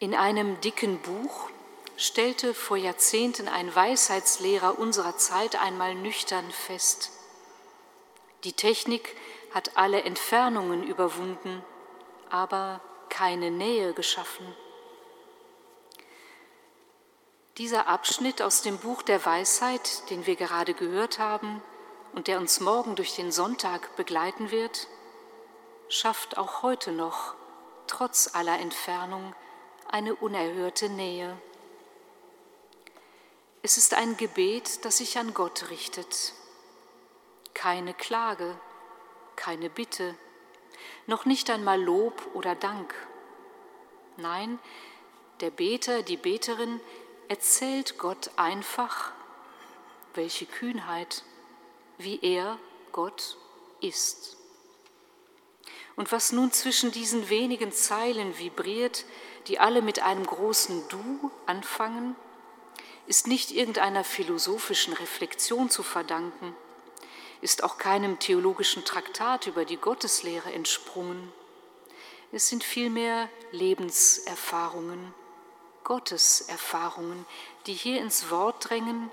In einem dicken Buch stellte vor Jahrzehnten ein Weisheitslehrer unserer Zeit einmal nüchtern fest, die Technik hat alle Entfernungen überwunden, aber keine Nähe geschaffen. Dieser Abschnitt aus dem Buch der Weisheit, den wir gerade gehört haben und der uns morgen durch den Sonntag begleiten wird, schafft auch heute noch, trotz aller Entfernung, eine unerhörte Nähe. Es ist ein Gebet, das sich an Gott richtet. Keine Klage, keine Bitte, noch nicht einmal Lob oder Dank. Nein, der Beter, die Beterin erzählt Gott einfach, welche Kühnheit, wie er, Gott, ist. Und was nun zwischen diesen wenigen Zeilen vibriert, die alle mit einem großen Du anfangen, ist nicht irgendeiner philosophischen Reflexion zu verdanken, ist auch keinem theologischen Traktat über die Gotteslehre entsprungen. Es sind vielmehr Lebenserfahrungen, Gotteserfahrungen, die hier ins Wort drängen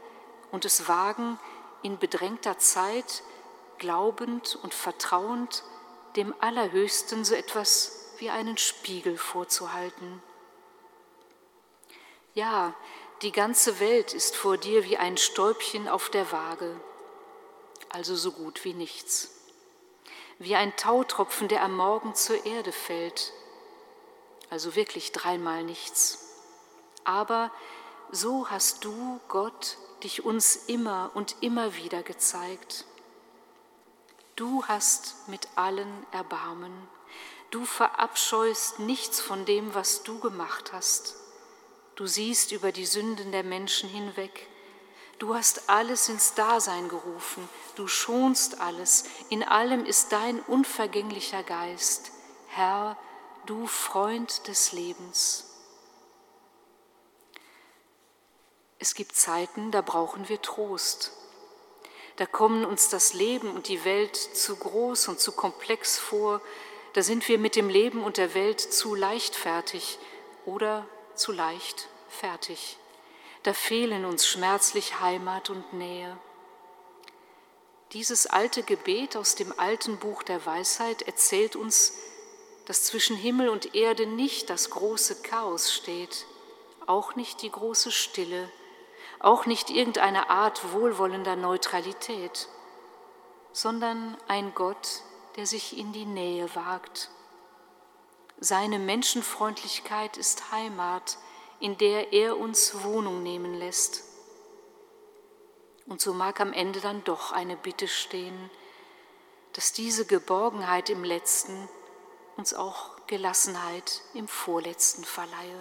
und es wagen, in bedrängter Zeit, glaubend und vertrauend, dem Allerhöchsten so etwas wie einen Spiegel vorzuhalten. Ja, die ganze Welt ist vor dir wie ein Stäubchen auf der Waage, also so gut wie nichts. Wie ein Tautropfen, der am Morgen zur Erde fällt, also wirklich dreimal nichts. Aber so hast du, Gott, dich uns immer und immer wieder gezeigt. Du hast mit allen Erbarmen. Du verabscheust nichts von dem, was du gemacht hast. Du siehst über die Sünden der Menschen hinweg. Du hast alles ins Dasein gerufen. Du schonst alles. In allem ist dein unvergänglicher Geist. Herr, du Freund des Lebens. Es gibt Zeiten, da brauchen wir Trost. Da kommen uns das Leben und die Welt zu groß und zu komplex vor. Da sind wir mit dem Leben und der Welt zu leichtfertig oder zu leicht fertig. Da fehlen uns schmerzlich Heimat und Nähe. Dieses alte Gebet aus dem alten Buch der Weisheit erzählt uns, dass zwischen Himmel und Erde nicht das große Chaos steht, auch nicht die große Stille, auch nicht irgendeine Art wohlwollender Neutralität, sondern ein Gott, der sich in die Nähe wagt. Seine Menschenfreundlichkeit ist Heimat, in der er uns Wohnung nehmen lässt. Und so mag am Ende dann doch eine Bitte stehen, dass diese Geborgenheit im letzten uns auch Gelassenheit im vorletzten verleihe.